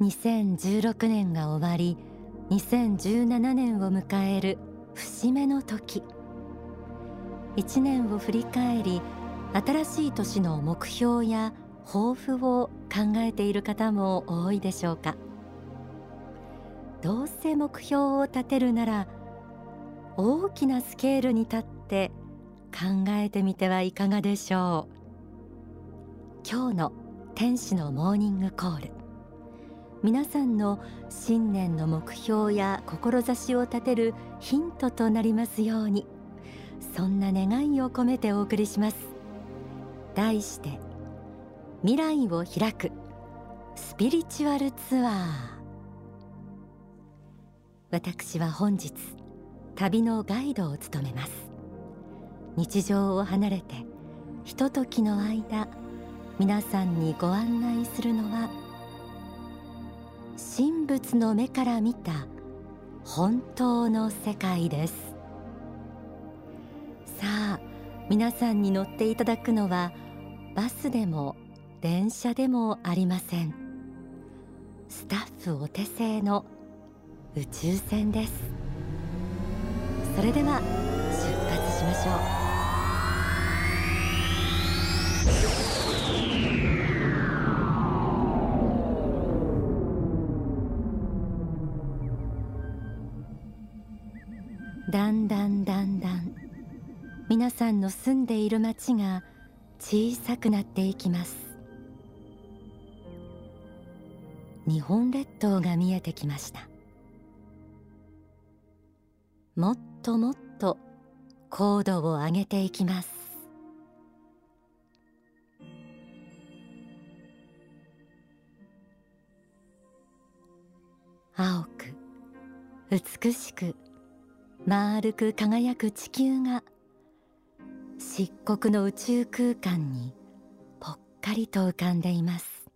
2016年が終わり2017年を迎える節目の時。1年を振り返り新しい年の目標や抱負を考えている方も多いでしょうか。どうせ目標を立てるなら大きなスケールに立って考えてみてはいかがでしょう。今日の天使のモーニングコール。皆さんの新年の目標や志を立てるヒントとなりますように。そんな願いを込めてお送りします。題して未来を開く。スピリチュアルツアー。私は本日旅のガイドを務めます。日常を離れてひとときの間皆さんにご案内するのは神仏の目から見た本当の世界です。さあ皆さんに乗っていただくのはバスでも電車でもありません。スタッフお手製の宇宙船です。それでは出発しましょう。だんだんだんだん。皆さんの住んでいる町が小さくなっていきます。日本列島が見えてきました。もっともっと高度を上げていきます。青く美しく丸く輝く地球が漆黒の宇宙空間にぽっかりと浮かんでいます。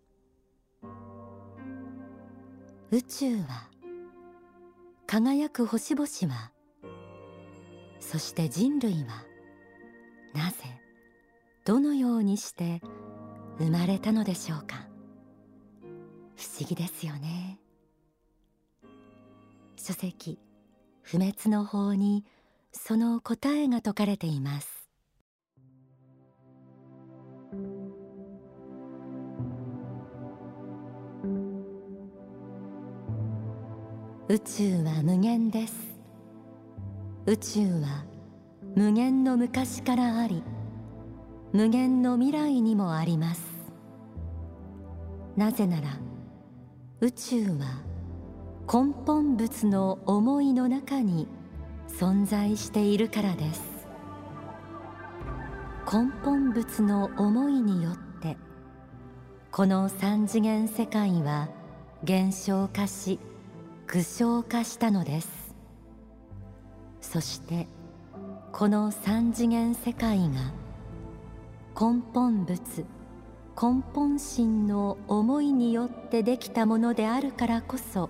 宇宙は輝く星々はそして人類はなぜどのようにして生まれたのでしょうか。不思議ですよね。書籍不滅の法にその答えが説かれています。宇宙は無限です。宇宙は無限の昔からあり無限の未来にもあります。なぜなら宇宙は根本物の思いの中に存在しているからです。根本物の思いによってこの三次元世界は減少化し具象化したのです。そしてこの三次元世界が根本物根本心の思いによってできたものであるからこそ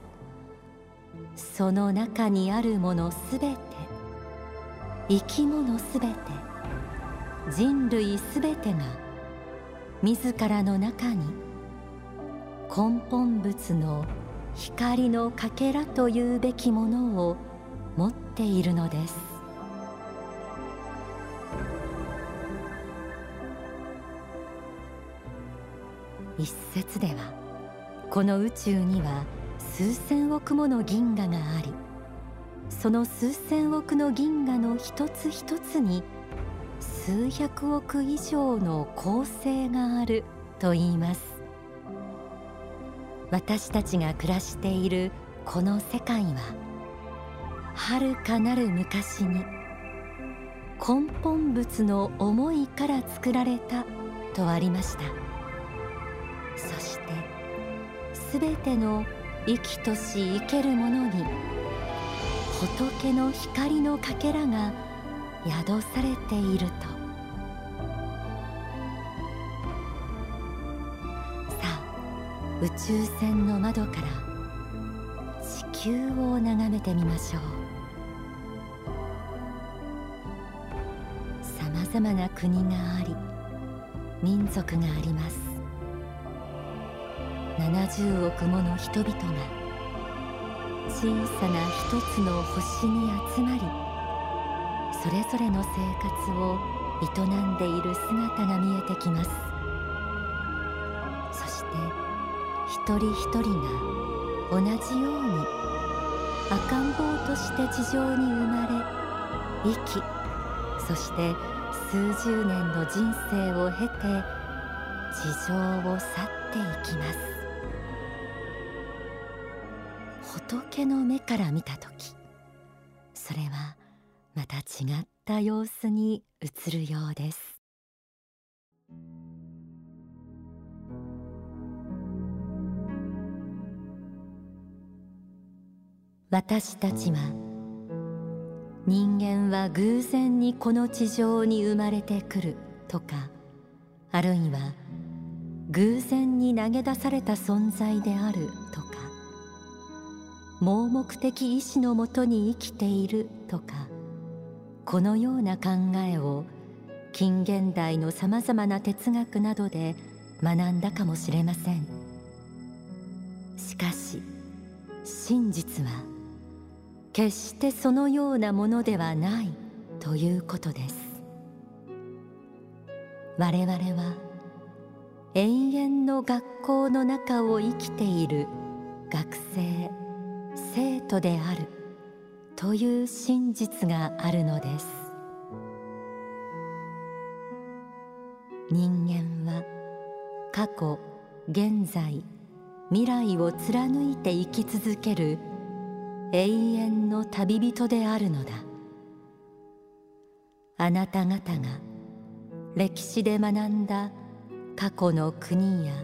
その中にあるものすべて生き物すべて人類すべてが自らの中に根本物の光のかけらというべきものを持っているのです。一説ではこの宇宙には数千億もの銀河がありその数千億の銀河の一つ一つに数百億以上の恒星があると言います。私たちが暮らしているこの世界は遥かなる昔に根本物の思いから作られたとありました。そしてすべての生きとし生けるものに仏の光のかけらが宿されていると。さあ宇宙船の窓から地球を眺めてみましょう。さまざまな国があり民族があります。70億もの人々が小さな一つの星に集まりそれぞれの生活を営んでいる姿が見えてきます。そして一人一人が同じように赤ん坊として地上に生まれ生きそして数十年の人生を経て地上を去っていきます。仏の目から見た時それはまた違った様子に映るようです。私たちは人間は偶然にこの地上に生まれてくるとかあるいは偶然に投げ出された存在であるとか盲目的意志のもとに生きているとかこのような考えを近現代のさまざまな哲学などで学んだかもしれません。しかし真実は決してそのようなものではないということです。我々は永遠の学校の中を生きている学生生徒であるという真実があるのです。人間は過去現在未来を貫いて生き続ける永遠の旅人であるのだ。あなた方が歴史で学んだ過去の国や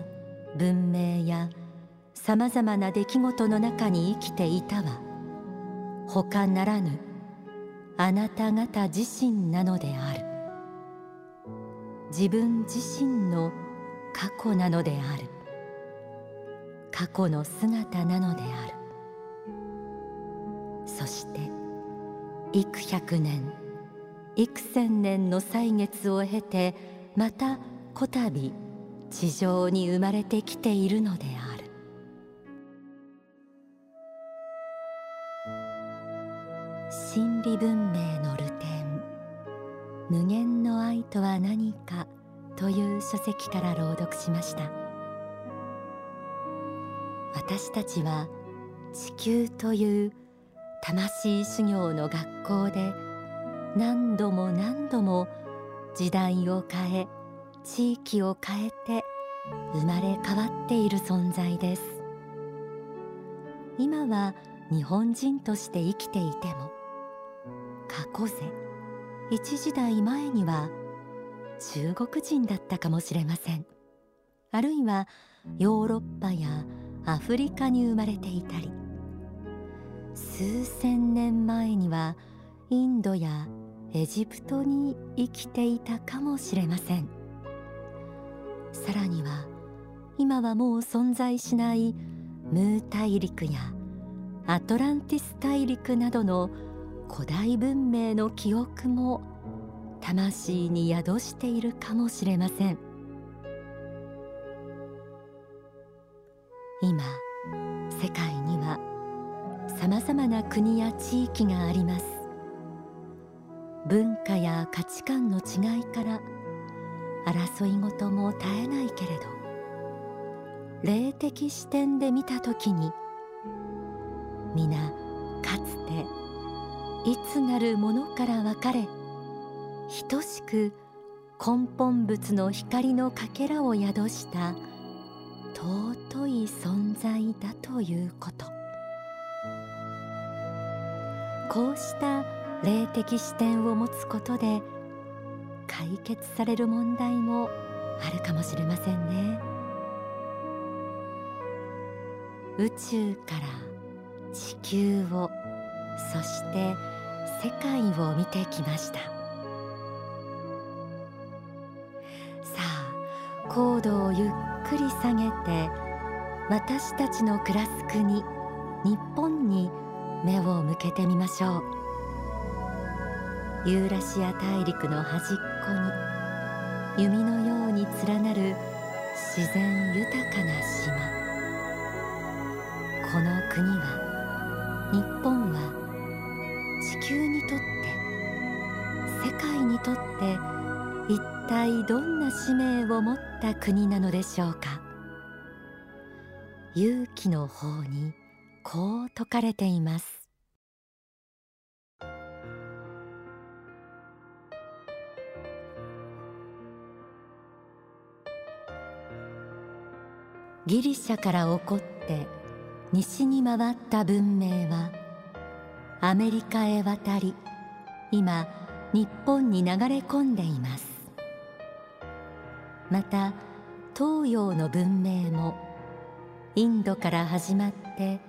文明やさまざまな出来事の中に生きていたは他ならぬあなた方自身なのである。自分自身の過去なのである。過去の姿なのである。そして幾百年幾千年の歳月を経てまたこたび地上に生まれてきているのである。理文明の流典無限の愛とは何かという書籍から朗読しました。私たちは地球という魂修行の学校で何度も何度も時代を変え地域を変えて生まれ変わっている存在です。今は日本人として生きていても過去世。一時代前には中国人だったかもしれません。あるいはヨーロッパやアフリカに生まれていたり数千年前にはインドやエジプトに生きていたかもしれません。さらには今はもう存在しないムー大陸やアトランティス大陸などの古代文明の記憶も魂に宿しているかもしれません。今世界にはさまざまな国や地域があります。文化や価値観の違いから争いごとも絶えないけれど霊的視点で見た時に皆いつなるものから分かれ等しく根本物の光のかけらを宿した尊い存在だということ。こうした霊的視点を持つことで解決される問題もあるかもしれませんね。宇宙から地球をそして世界を見てきました。さあ高度をゆっくり下げて私たちの暮らす国日本に目を向けてみましょう。ユーラシア大陸の端っこに弓のように連なる自然豊かな島。この国は日本は界にとって一体どんな使命を持った国なのでしょうか？勇気の方にこう説かれています。ギリシャから起こって西に回った文明はアメリカへ渡り今日本に流れ込んでいます。また東洋の文明もインドから始まって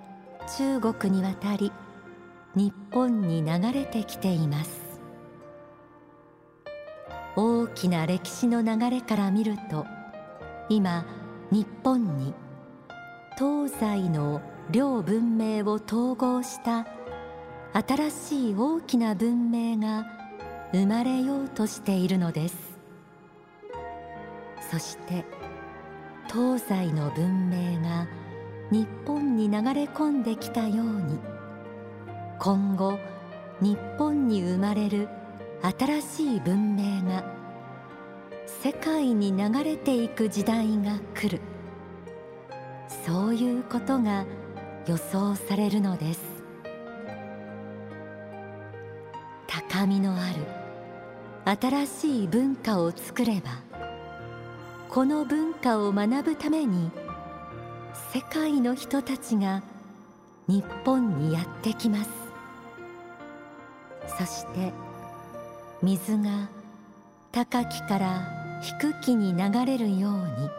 中国に渡り日本に流れてきています。大きな歴史の流れから見ると今日本に東西の両文明を統合した新しい大きな文明が生まれようとしているのです。そして東西の文明が日本に流れ込んできたように今後日本に生まれる新しい文明が世界に流れていく時代が来る。そういうことが予想されるのです。高みのある新しい文化を作ればこの文化を学ぶために世界の人たちが日本にやってきます。そして水が高きから低きに流れるように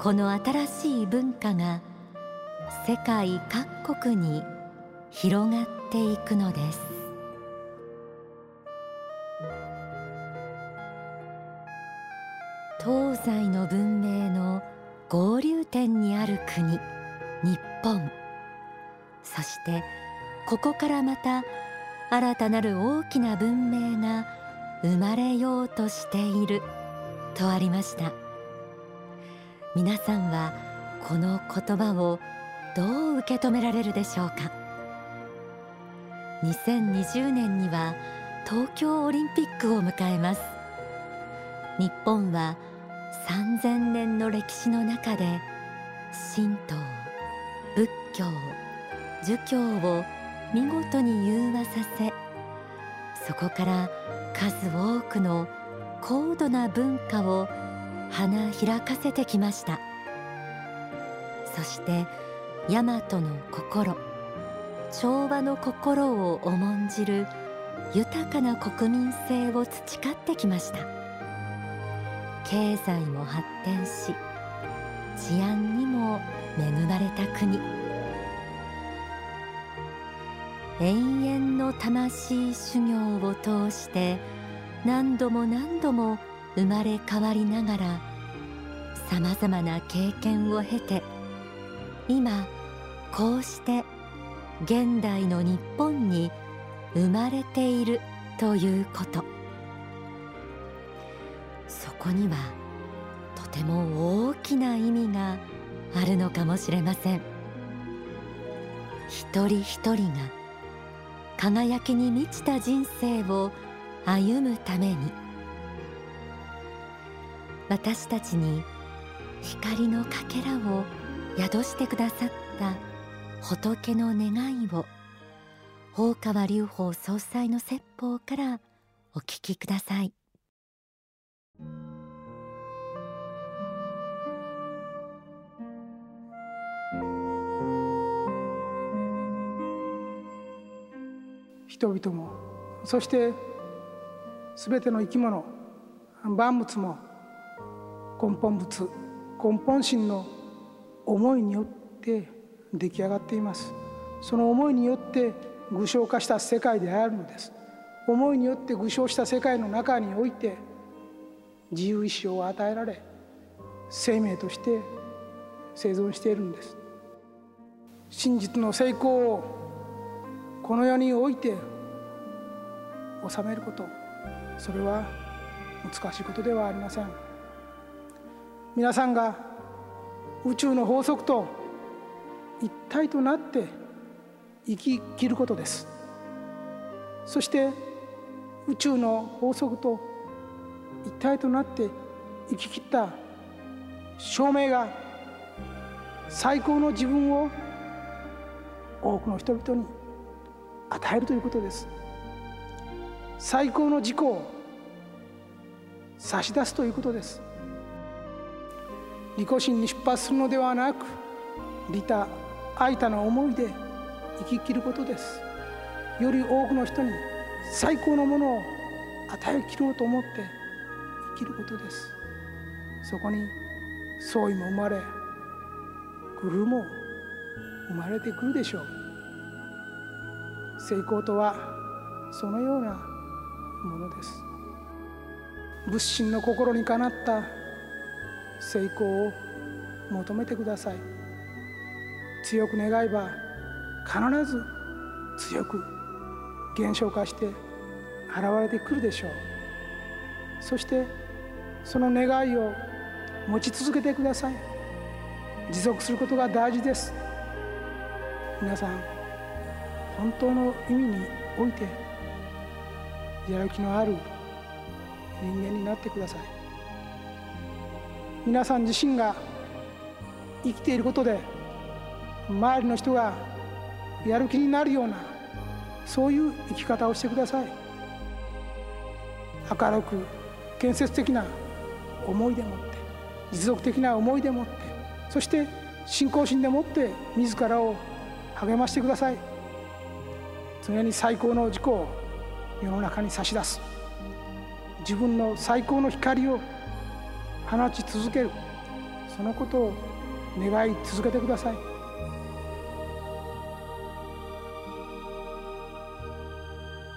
この新しい文化が世界各国に広がっていくのです。東西の文明の合流点にある国日本。そしてここからまた新たなる大きな文明が生まれようとしているとありました。皆さんはこの言葉をどう受け止められるでしょうか？2020年には東京オリンピックを迎えます。日本は3000年の歴史の中で神道仏教儒教を見事に融和させそこから数多くの高度な文化を花開かせてきました。そして大和の心調和の心を重んじる豊かな国民性を培ってきました。経済も発展し治安にも恵まれた国。永遠の魂修行を通して何度も何度も生まれ変わりながらさまざまな経験を経て今こうして現代の日本に生まれているということ。こにはとても大きな意味があるのかもしれません。一人一人が輝きに満ちた人生を歩むために。私たちに光のかけらを宿してくださった仏の願いを大川隆法総裁の説法からお聞きください。人々もそして全ての生き物万物も根本物根本心の思いによって出来上がっています。その思いによって具象化した世界であるのです。思いによって具象した世界の中において自由意志を与えられ生命として生存しているんです。真実の成功をこの世において収めること。それは難しいことではありません。皆さんが宇宙の法則と一体となって生き切ることです。そして宇宙の法則と一体となって生き切った証明が最高の自分を多くの人々に与えるということです。最高の自己を差し出すということです。利己心に出発するのではなく利他愛他の思いで生き切ることです。より多くの人に最高のものを与えきろうと思って生きることです。そこに相違も生まれ工夫も生まれてくるでしょう。成功とはそのようなものです。仏心の心にかなった成功を求めてください。強く願えば必ず強く減少化して現れてくるでしょう。そしてその願いを持ち続けてください。持続することが大事です。皆さん本当の意味においてやる気のある人間になってください。皆さん自身が生きていることで周りの人がやる気になるようなそういう生き方をしてください。明るく建設的な思いでもって持続的な思いでもってそして信仰心でもって自らを励ましてください。常に最高の自己を世の中に差し出す。自分の最高の光を放ち続ける。そのことを願い続けてください。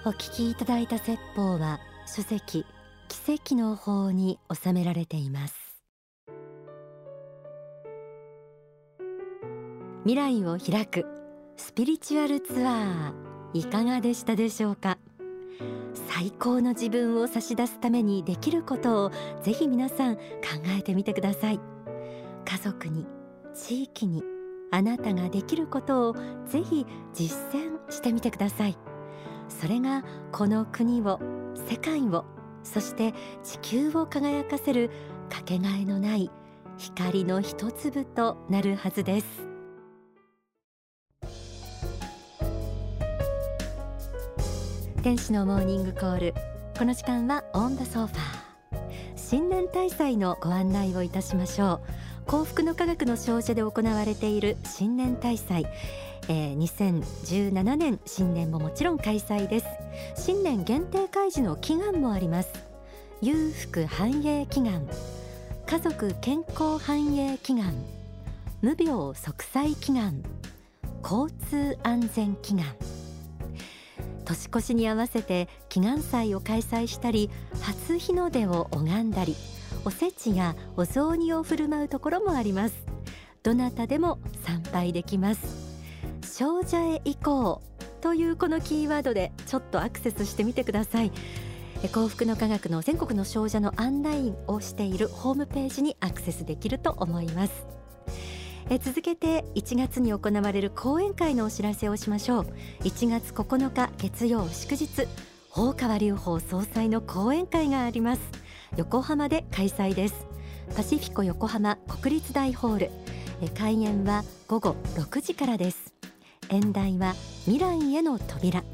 お聞きいただいた説法は書籍奇跡の法に収められています。未来を開くスピリチュアルツアーいかがでしたでしょうか？最高の自分を差し出すためにできることをぜひ皆さん考えてみてください。家族に地域にあなたができることをぜひ実践してみてください。それがこの国を世界をそして地球を輝かせるかけがえのない光の一粒となるはずです。天使のモーニングコール。この時間はオンダソファー。新年大祭のご案内をいたしましょう。幸福の科学の少女で行われている新年大祭。えー、2017年新年ももちろん開催です。新年限定開示の祈願もあります。裕福繁栄祈願。家族健康繁栄祈願。無病息災祈願。交通安全祈願。年越しに合わせて祈願祭を開催したり初日の出を拝んだりおせちやお雑煮を振る舞うところもあります。どなたでも参拝できます。少女へ行こうというこのキーワードでちょっとアクセスしてみてください。幸福の科学の全国の少女の案内をしているホームページにアクセスできると思います。え続けて1月に行われる講演会のお知らせをしましょう。1月9日月曜祝日大川隆法総裁の講演会があります。横浜で開催です。パシフィコ横浜国立大ホール。開演は午後6時からです。演題は未来への扉。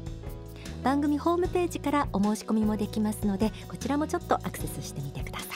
番組ホームページからお申し込みもできますのでこちらもちょっとアクセスしてみてください。